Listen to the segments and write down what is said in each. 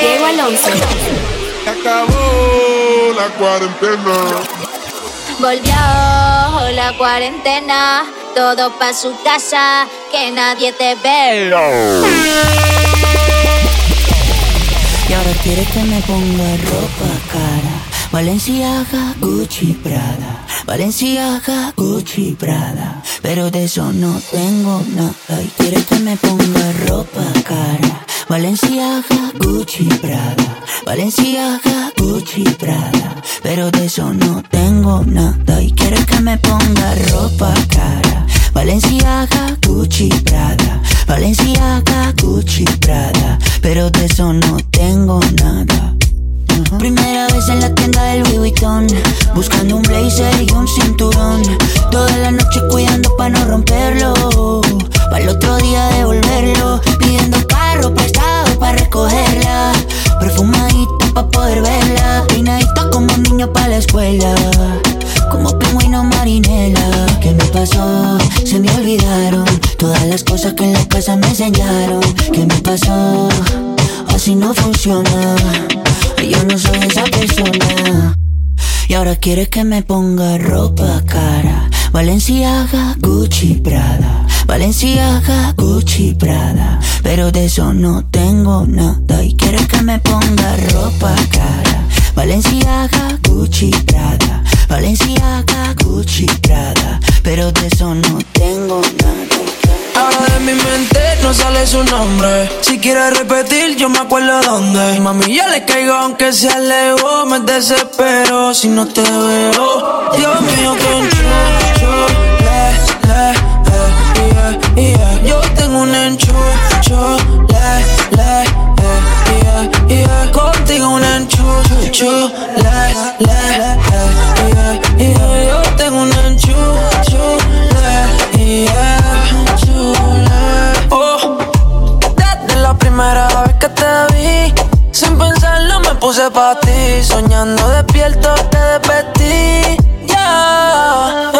Diego Alonso. Acabó la cuarentena. Volvió la cuarentena. Todo pa' su casa, que nadie te ve. Y ahora quiere que me ponga ropa cara. Valenciaga, Gucci, Prada. Valenciaga, Gucci, Prada. Pero de eso no tengo nada. Y quiere que me ponga ropa cara. Valenciaga, Gucci, Prada. Valenciaga, Gucci, Prada. Pero de eso no tengo nada. Y quiere que me ponga ropa cara. Valenciaga, Gucci, Prada. Valenciaga, Gucci, Prada. Pero de eso no tengo nada. Primera vez en la tienda del Louis Vuitton. Buscando un blazer y un cinturón. Toda la noche cuidando pa' no romperlo. Para el otro día devolverlo. Pidiendo carro prestado pa' recogerla. Perfumadita pa' poder verla. Peinadita como un niño pa' la escuela. Como pingüino marinela. ¿Qué me pasó? Se me olvidaron. Todas las cosas que en la casa me enseñaron. ¿Qué me pasó? Así no funciona yo no soy esa persona. Y ahora quieres que me ponga ropa cara. Valenciaga, Gucci, Prada. Valenciaga, Gucci, Prada. Pero de eso no tengo nada. Y quieres que me ponga ropa cara. Valenciaga, Gucci, Prada. Valenciaga, Gucci, Prada. Pero de eso no tengo nada. Ahora de mi mente no sale su nombre. Si quieres repetir, yo me acuerdo dónde. Mami, yo le caigo aunque se alejo. Me desespero si no te veo. Dios mío, que enchucho. Le, le, eh, yeah, yeah. Yo tengo un enchucho. Le, le, eh, yeah. Contigo un enchucho. Le, le, puse pa' ti. Soñando despierto te despedí. Ya,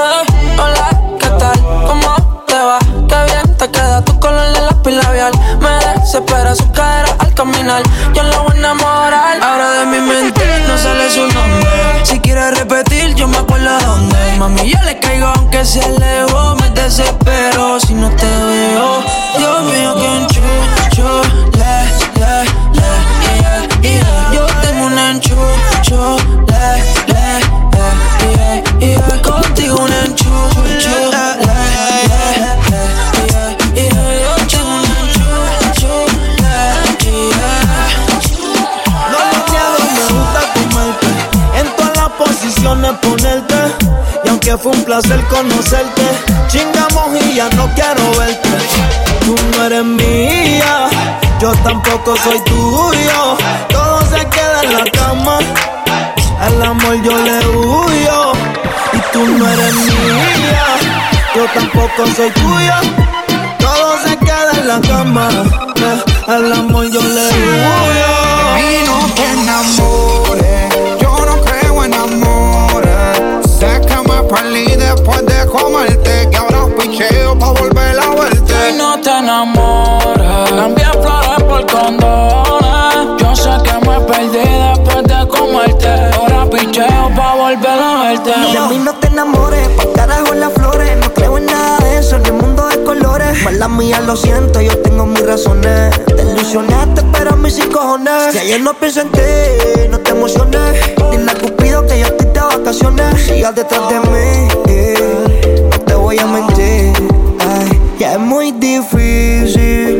hola, ¿qué tal? ¿Cómo te va? Qué bien te queda tu color de lápiz labial. Me desespera su cara al caminar. Yo la voy a enamorar. Ahora de mi mente no sale su nombre. Si quieres repetir, yo me acuerdo dónde. Mami, yo le caigo aunque se alejo. Me desespero si no te veo. Dios mío, que chucho. Yo posiciones ponerte. Y aunque fue un placer conocerte, chingamos y ya no quiero verte. Tú no eres mía, yo tampoco soy tuyo. En la cama. Al amor yo le huyo. Y tú no eres mía, yo tampoco soy tuyo. Todo se queda en la cama. eh, Al amor yo le huyo. Y no te enamores, yo no creo en amores. Sé que me perdí después de comerte, que ahora picheo pa' volver a verte. Y no te enamores, cambié flores por condones. Yo sé que me perdí después de comerte. Ahora picheo pa' volver a verte. De mí no te enamores, pa' carajo en las flores. No creo en nada de eso, ni en mundo de colores. Mala mía, lo siento, yo tengo mis razones. Te ilusionaste, pero a mí sin cojones. Si ayer no pienso en ti, no te emociones. Dile a Cupido que yo estoy de vacaciones. Sigas detrás de mí, eh, no te voy a mentir. Ay, ya es muy difícil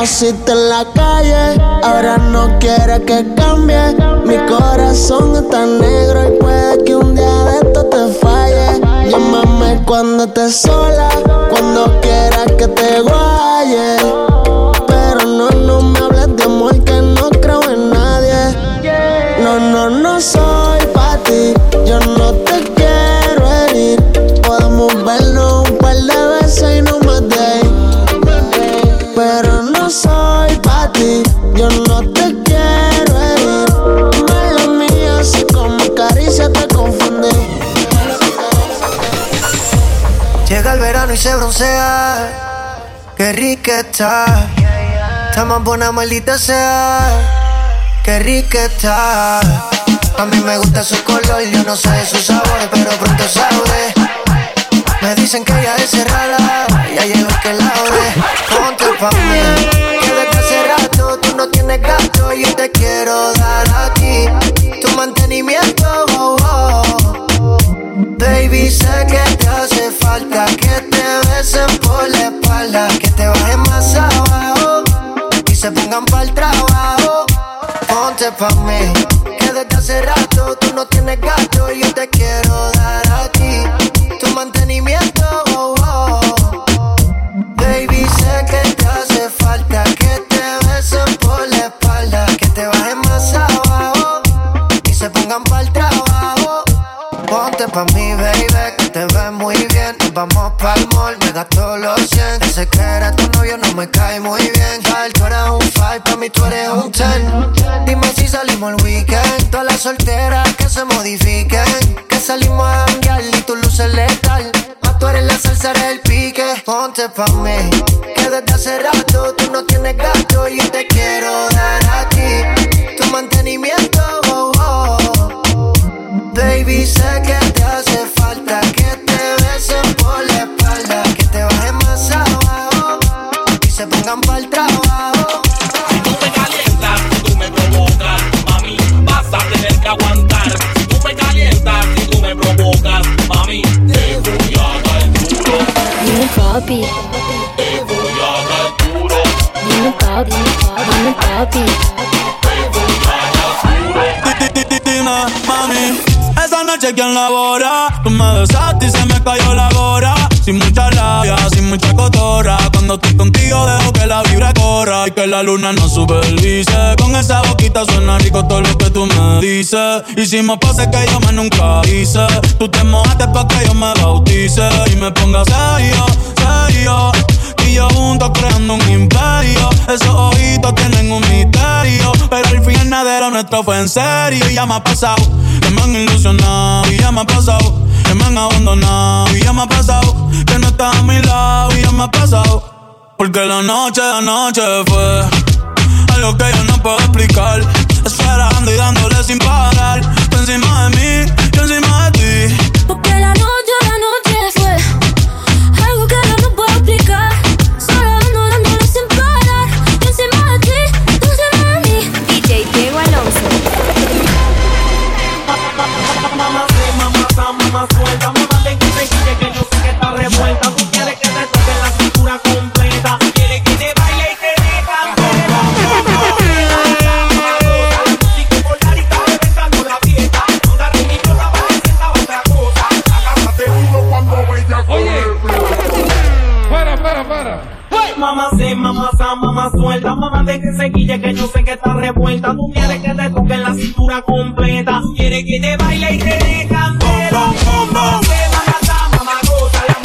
conociste en la calle, ahora no quieres que cambie. Mi corazón está negro y puede que un día de esto te falle. Llámame cuando estés sola, cuando quieras que te guaye. Pero no, no me hables de amor que no creo en nadie. No, no, no soy y se broncea. Qué rica está. Está más buena, maldita sea. Qué rica está. A mí me gusta su color, yo no sé su sabor, pero pronto sabré. Me dicen que ella es cerrada, ya llegó que la Ponte pa' mí, que desde hace rato tú no tienes gato y yo te quiero dar a ti tu mantenimiento. Oh, oh. Baby, sé que te hace falta que besen por la espalda, que te bajen más abajo y se pongan para el trabajo. Ponte pa' mí, que desde hace rato tú no tienes gato y yo te quiero dar a ti tu mantenimiento. Oh. Baby, sé que te hace falta que te besen por la espalda, que te bajen más abajo y se pongan para el trabajo. Ponte pa' mí, vamos pa'l mall, me gasto los 100. Sé que eres tu novio, no me cae muy bien. Kyle, tú eres un 5, pa' mí tú eres un 10. Dime si salimos el weekend. Todas las solteras que se modifiquen. Que salimos a janguear y tu luces letal. Más tú eres la salsa, eres el pique. Ponte pa' mí, que desde hace rato tú no tienes gato y yo te quiero dar a ti. Tu mantenimiento, oh, oh. Baby, sé que mami, te voy a dar duro, Dime papi, te voy a dar duro, dime papi, dime papi. Dime, mami, esa noche quien labora. Tú me besaste y se me cayó la gora. Sin mucha labia, sin mucha cotorra. Cuando estoy contigo dejo que la vibra corra y que la luna nos supervise. Con esa boquita suena rico todo lo que tú me dices. Hicimos poses que yo más nunca hice. Tú te mojaste pa' que yo me bautice y me ponga serio, serio. Y yo juntos creando un imperio. Esos ojitos tienen un misterio. Pero el final de lo nuestro fue en serio. Y ya me ha pasado, me han ilusionado. Y ya me ha pasado, que me han abandonado. Y ya me ha pasado, que no estás a mi lado. Y ya me ha pasado, porque la noche de anoche fue algo que yo no puedo explicar. Esperando y dándole sin parar. Tú encima de mí, yo encima de ti. Porque la noche, la noche mamá, suelta, mamá, de que se quille, que yo sé que está revuelta. Tú quieres que te toque la cintura completa. Tú quieres que te baile y te ¿cómo? Que mamá, está, mamá, goza, la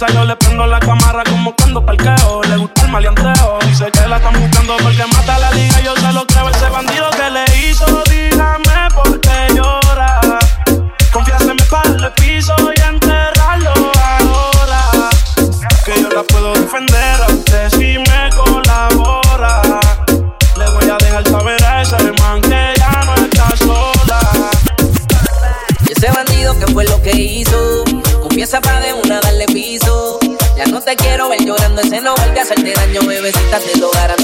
I know that. nuevecitas del hogar.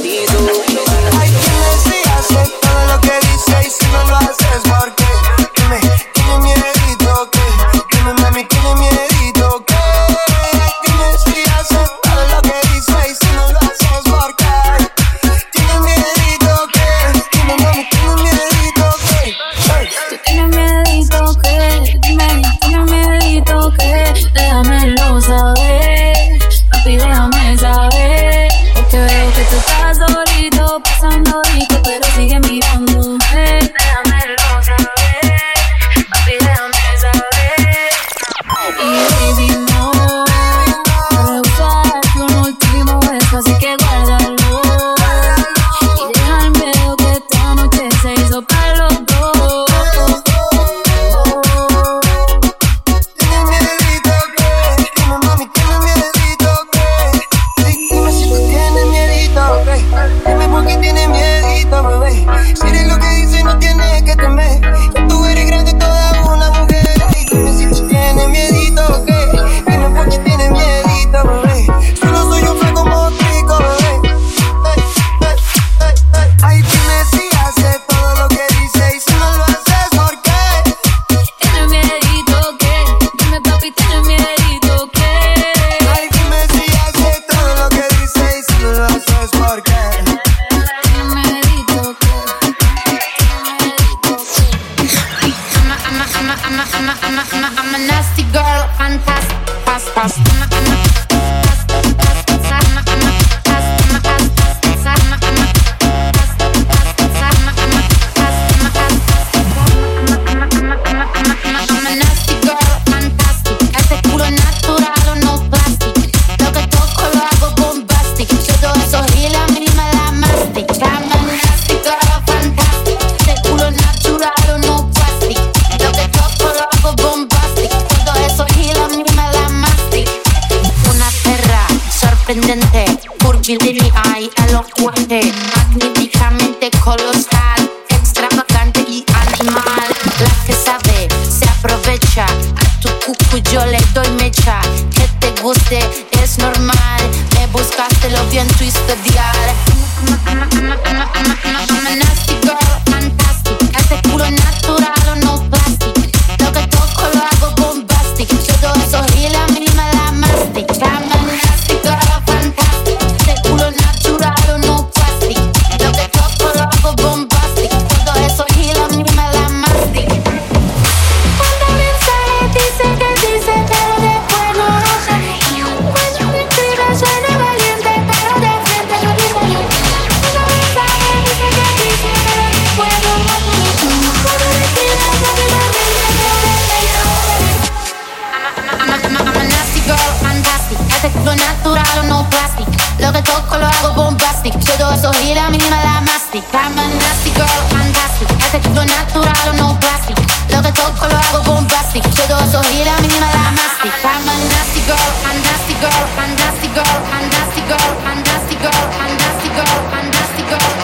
todo eso gira, la mastic. I'm a nasty girl, fantastic. Efectivo natural o no plastic. Lo que toco lo hago bombastic. Todo eso gira, la mastic. I'm a nasty girl, fantastic girl, fantastic girl, fantastic girl, fantastic girl, fantastic girl, fantastic girl.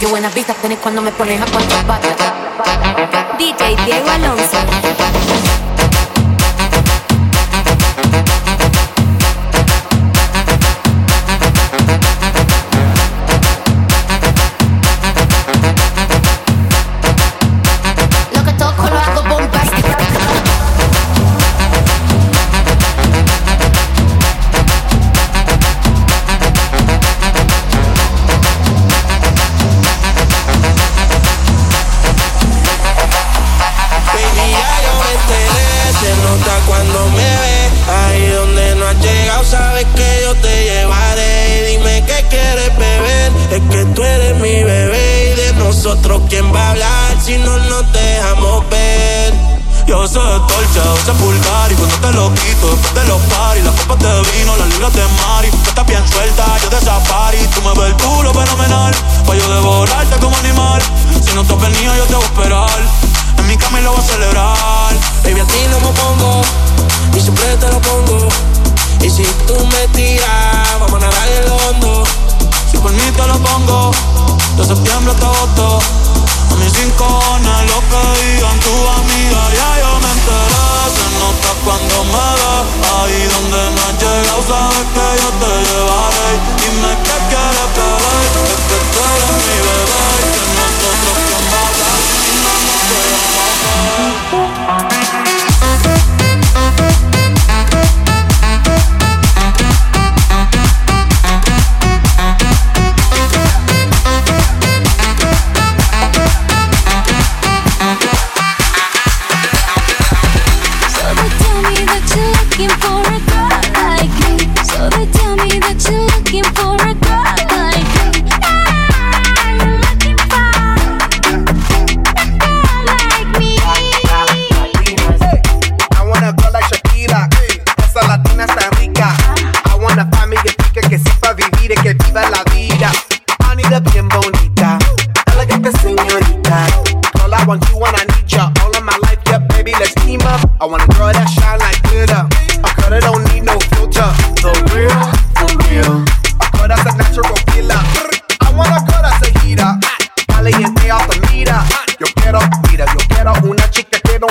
Yo buenas vistas tenés cuando me pones a cuatro patas. DJ Diego Alonso.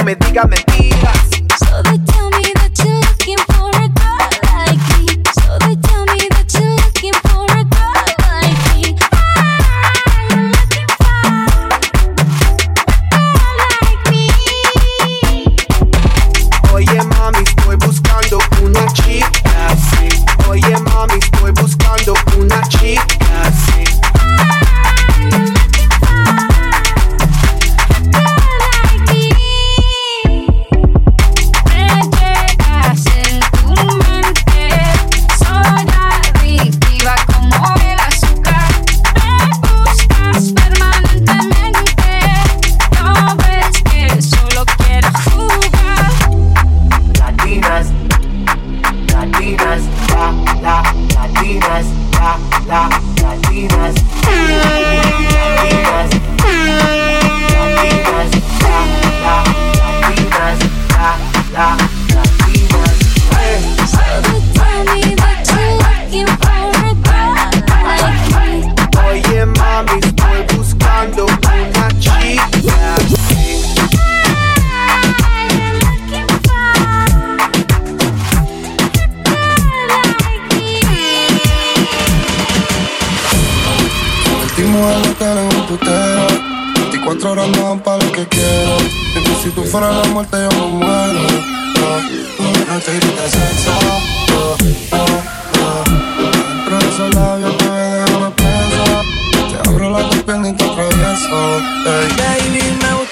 me digas mentiras. 24 horas me dan para lo que quiero. Porque si tú fueras la muerte, yo me muero. No te gritas sexo. Dentro de esos labios te dejo presa. Te abro la piernas y te atravieso. Baby, me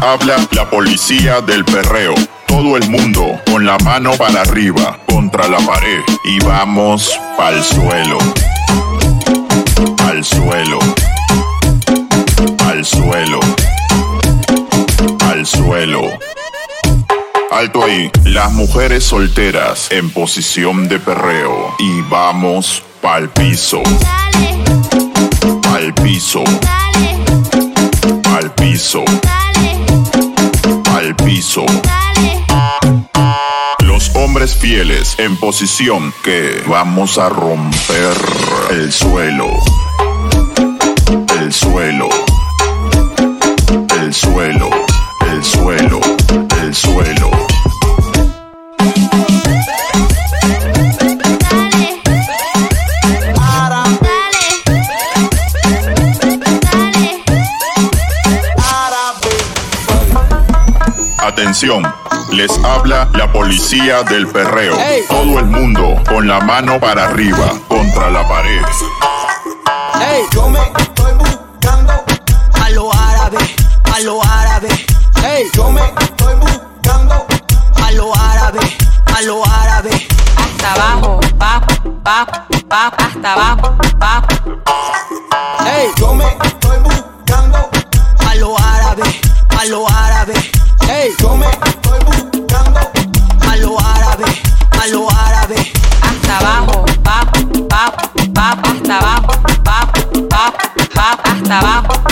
habla la policía del perreo. Todo el mundo con la mano para arriba, contra la pared y vamos al suelo. Al suelo. Al suelo. Al suelo. Alto ahí, las mujeres solteras en posición de perreo y vamos pa'l piso. Al piso. Al piso. Al piso. Los hombres fieles en posición que vamos a romper el suelo. El suelo. El suelo. El suelo. El suelo. Atención, les habla la policía del perreo. Ey. Todo el mundo con la mano para arriba contra la pared. Ey. Yo me estoy buscando a lo árabe, a lo árabe. Ey. Yo me estoy buscando a lo árabe, a lo árabe. Hasta abajo, pa, pa, pa, hasta abajo, pa. Yo me estoy buscando a lo árabe, a lo árabe. Yo me estoy buscando a lo árabe, a lo árabe. Hasta abajo, pap, pap, pap, hasta abajo, pap, pap, pap, hasta abajo.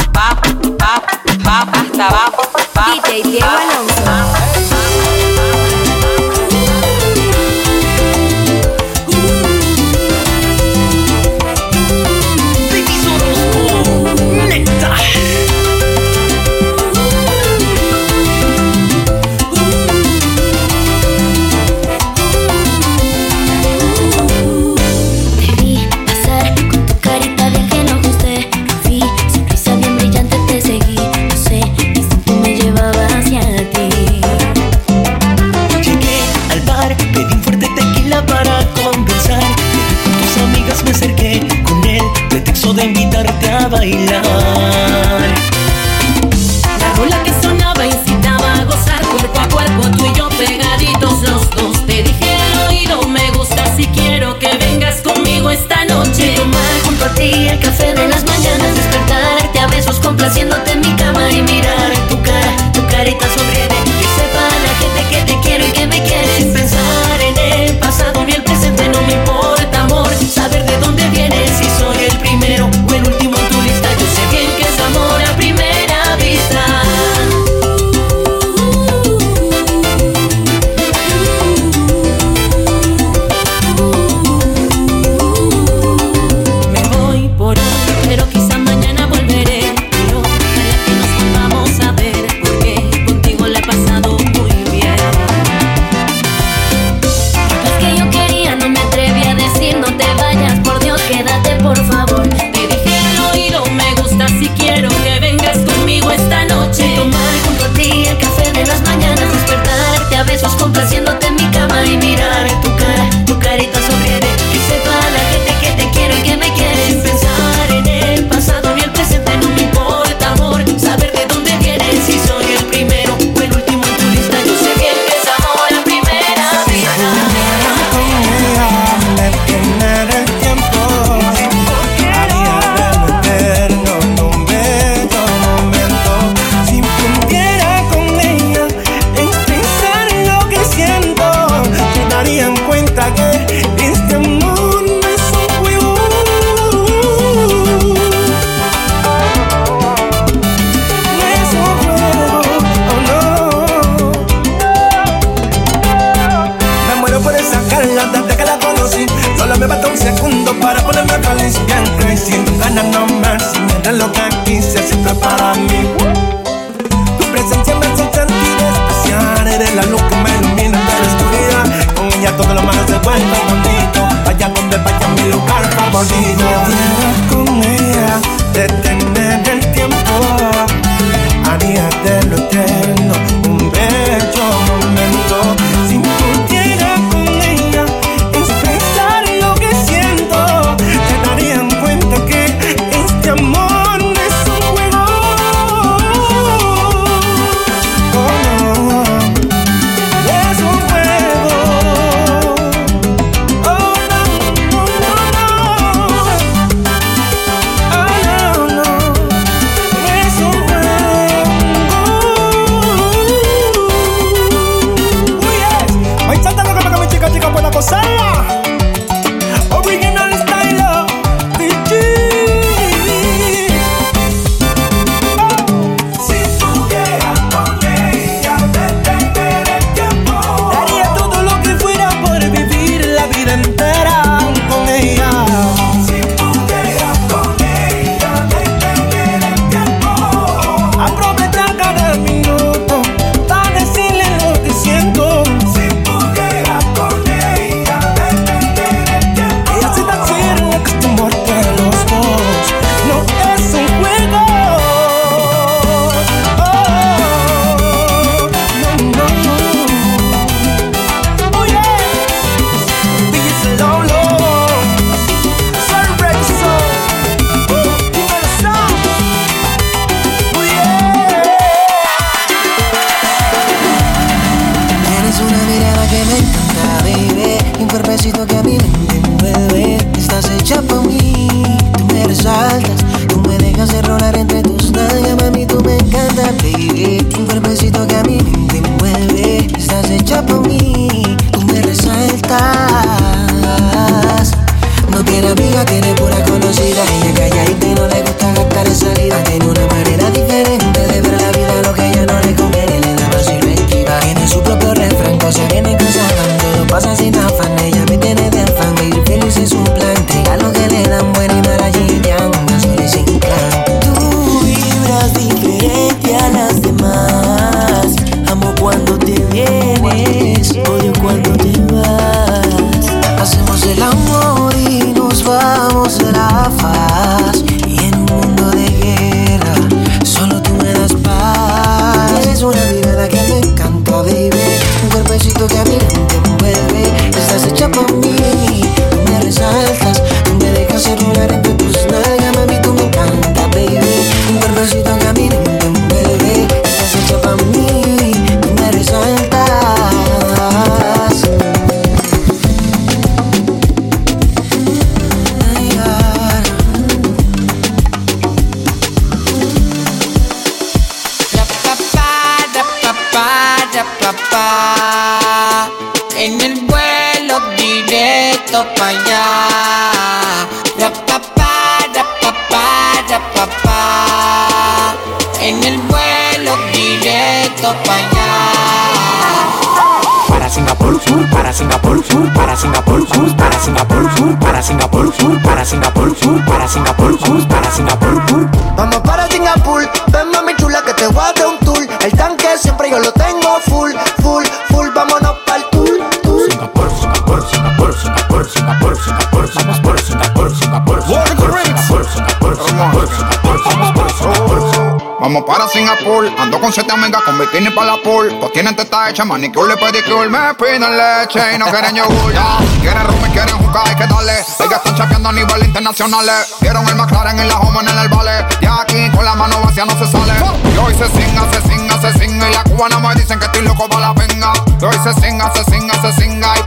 Ando con siete amigas con bikini para la pool. Pues tienen teta hecha, manicure y pedicure. Me piden leche y no quieren yogur. Ya. Quieren rum y quieren jugar, hay que darle. Ellas están chapeando a nivel internacional. Vieron el McLaren en la Homan en el vale. Y aquí con la mano vacía no se sale. Y hoy se singa, se singa, se singa. Y la cubana me dicen que estoy loco para la venga. Y hoy se singa, se singa, se singa. Y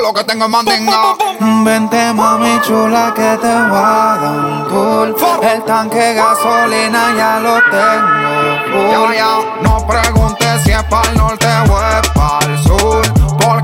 lo que tengo es mandinga. Vente mami chula que te voy a dar un tour El tanque de gasolina ya lo tengo Ya, full ya, no preguntes si es para el norte o es para el sur. Porque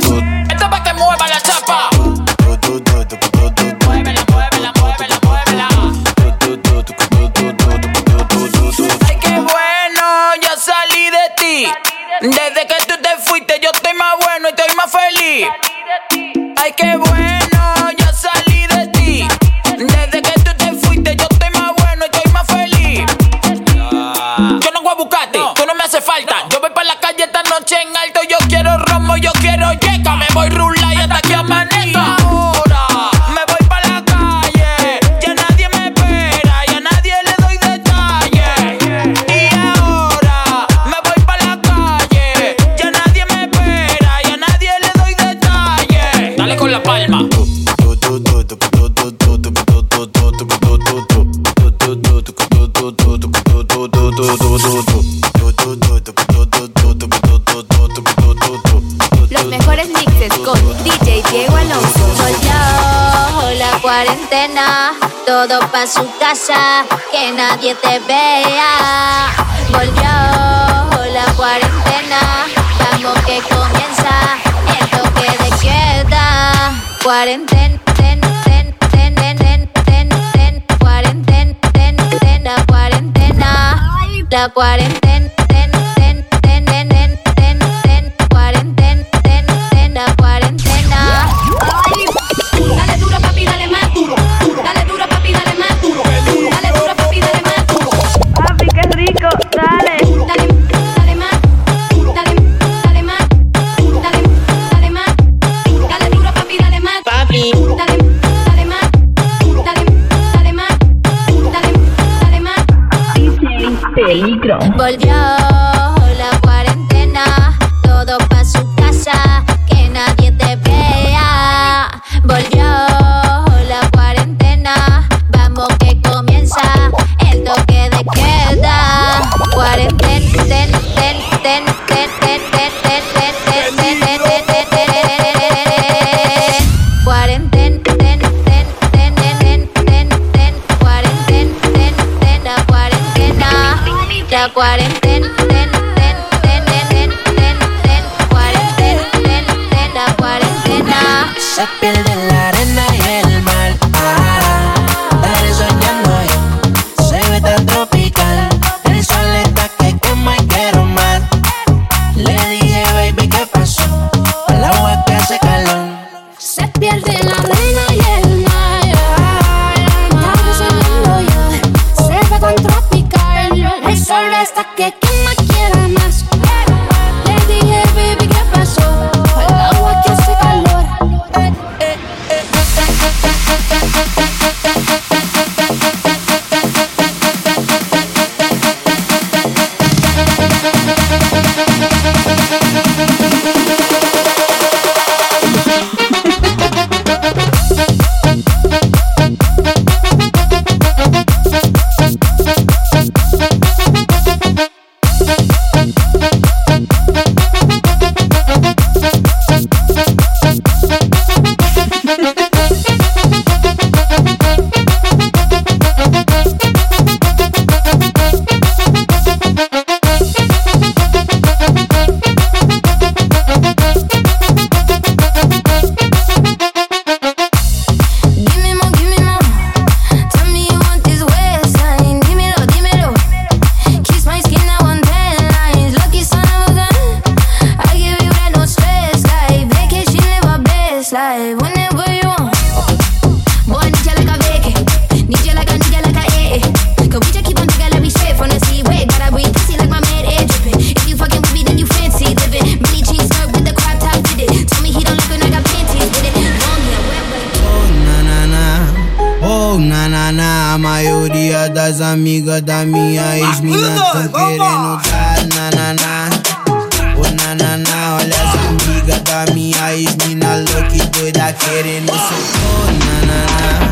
Esto es pa' que mueva la chapa. Pa' su casa, que nadie te vea. Volvió la cuarentena, vamos que comienza el toque de queda. Cuarentena, ten, ten, ten, ten, ten, ten, ten, cuarentena, cuarentena, la cuarentena, querendo dar tá, nananá. O na na, olha as amigas da minha ex-mina louca e doida querendo ser na na.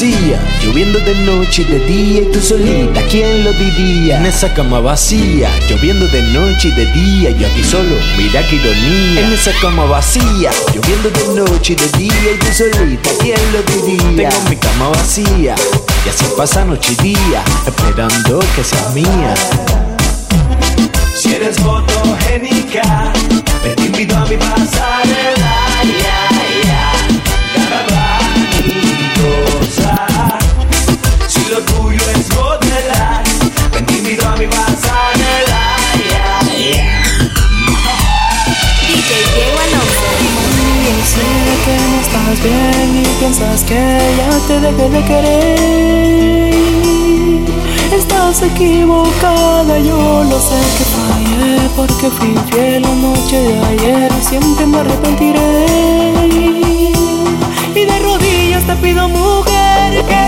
Lloviendo de noche y de día y tú solita, ¿quién lo diría? En esa cama vacía Lloviendo de noche y de día Yo aquí solo, mira qué ironía En esa cama vacía Lloviendo de noche y de día y tú solita, ¿quién lo diría? Tengo mi cama vacía Y así pasa noche y día Esperando que seas mía si eres fotogénica, me te invito a mi pasarela. pokuju je mi yeah. DJ Yo sé que no estás bien y piensas que ya te dejé de querer. Estás equivocada, yo lo sé que fallé Porque fui fiel la noche de ayer Siempre me arrepentiré. Y de rodillas te pido mujer que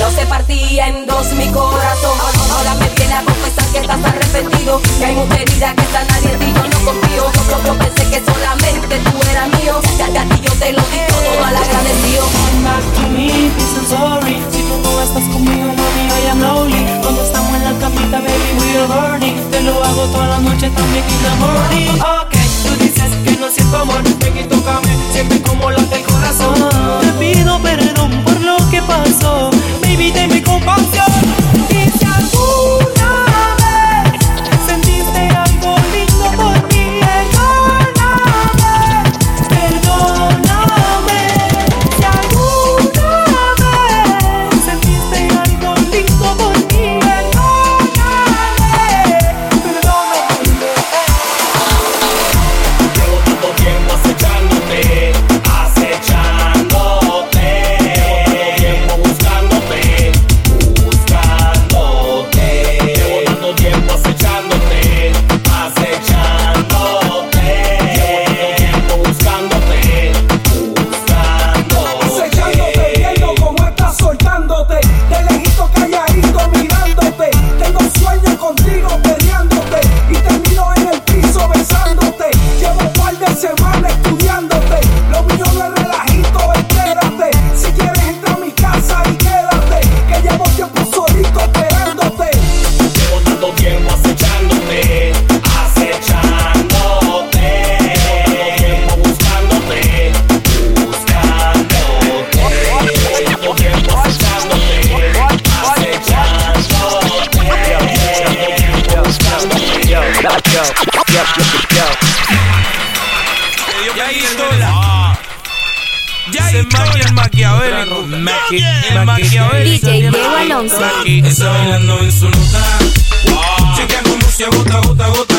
sufría o se partía en dos mi corazón. Ahora me viene a confesar que estás arrepentido, que hay mucha herida que está nadie ti, yo no confío. Yo, yo, yo pensé que solamente tú eras mío, ya a ti yo te lo di todo mal agradecido. Sorry. Si tú no estás conmigo, mami, I am lonely. Cuando estamos en la camita, baby, we are burning Te lo hago toda la noche, también in the morning. Ok, tú dices que no siento amor. Ven y tócame, siempre como late el Aquí está bailando en su nota. Chequea como se agota, gota, gota.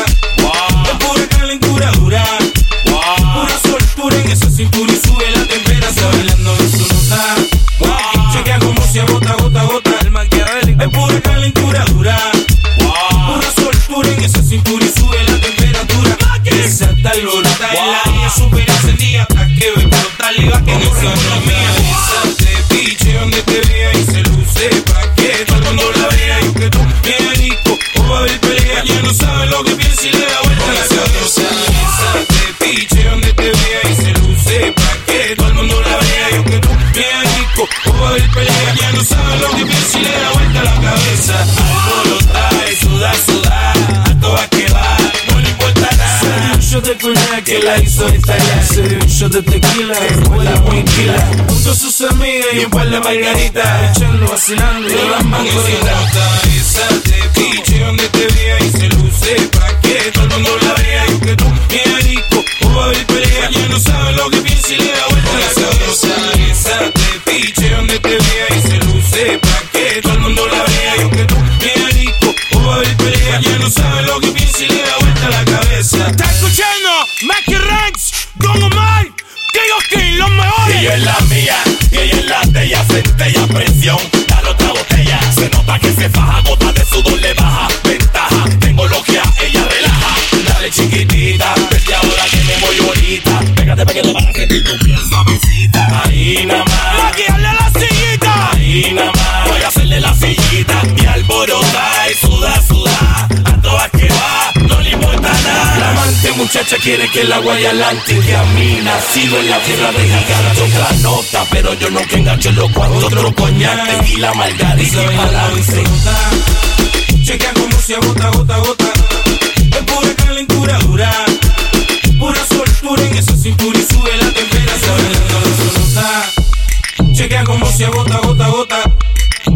Shot de tequila, después la tranquila. Junto a sus amigas y un par de margaritas. Echando, vacilando y las mangoritas. Esa te piche donde te vea y se luce pa' que todo el mundo la vea y que tú bien rico. O va a haber pelea, ya no sabe lo que piensa y le da vuelta la cabeza. Esa te piche donde te vea y se luce pa' que todo el mundo la vea y que tú bien rico. O va a haber pelea, ya no sabe lo que piensa y le da vuelta se faja, gota de sudor le baja. Ventaja, tengo logia, ella relaja. Dale chiquitita, vete ahora que me voy ahorita. Pégate, pégate para que te tu piel suavecita. Ahí nada más. A la sillita. Ahí nada muchacha quiere que la guaya adelante. Que a mí nacido en la tierra de gigante. Otra nota, pero yo nunca engancho los cuatro. Otro coñac, tequila, margarita y balance. Chequea como se agota, gota, gota. Es pura calentura dura. Pura soltura en esa cintura y sube la temperatura. Chequea como se agota, gota, gota.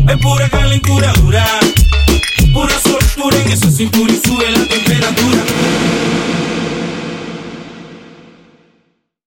Es pura calentura dura. Pura soltura en esa cintura y sube la temperatura.